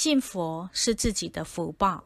信佛是自己的福报。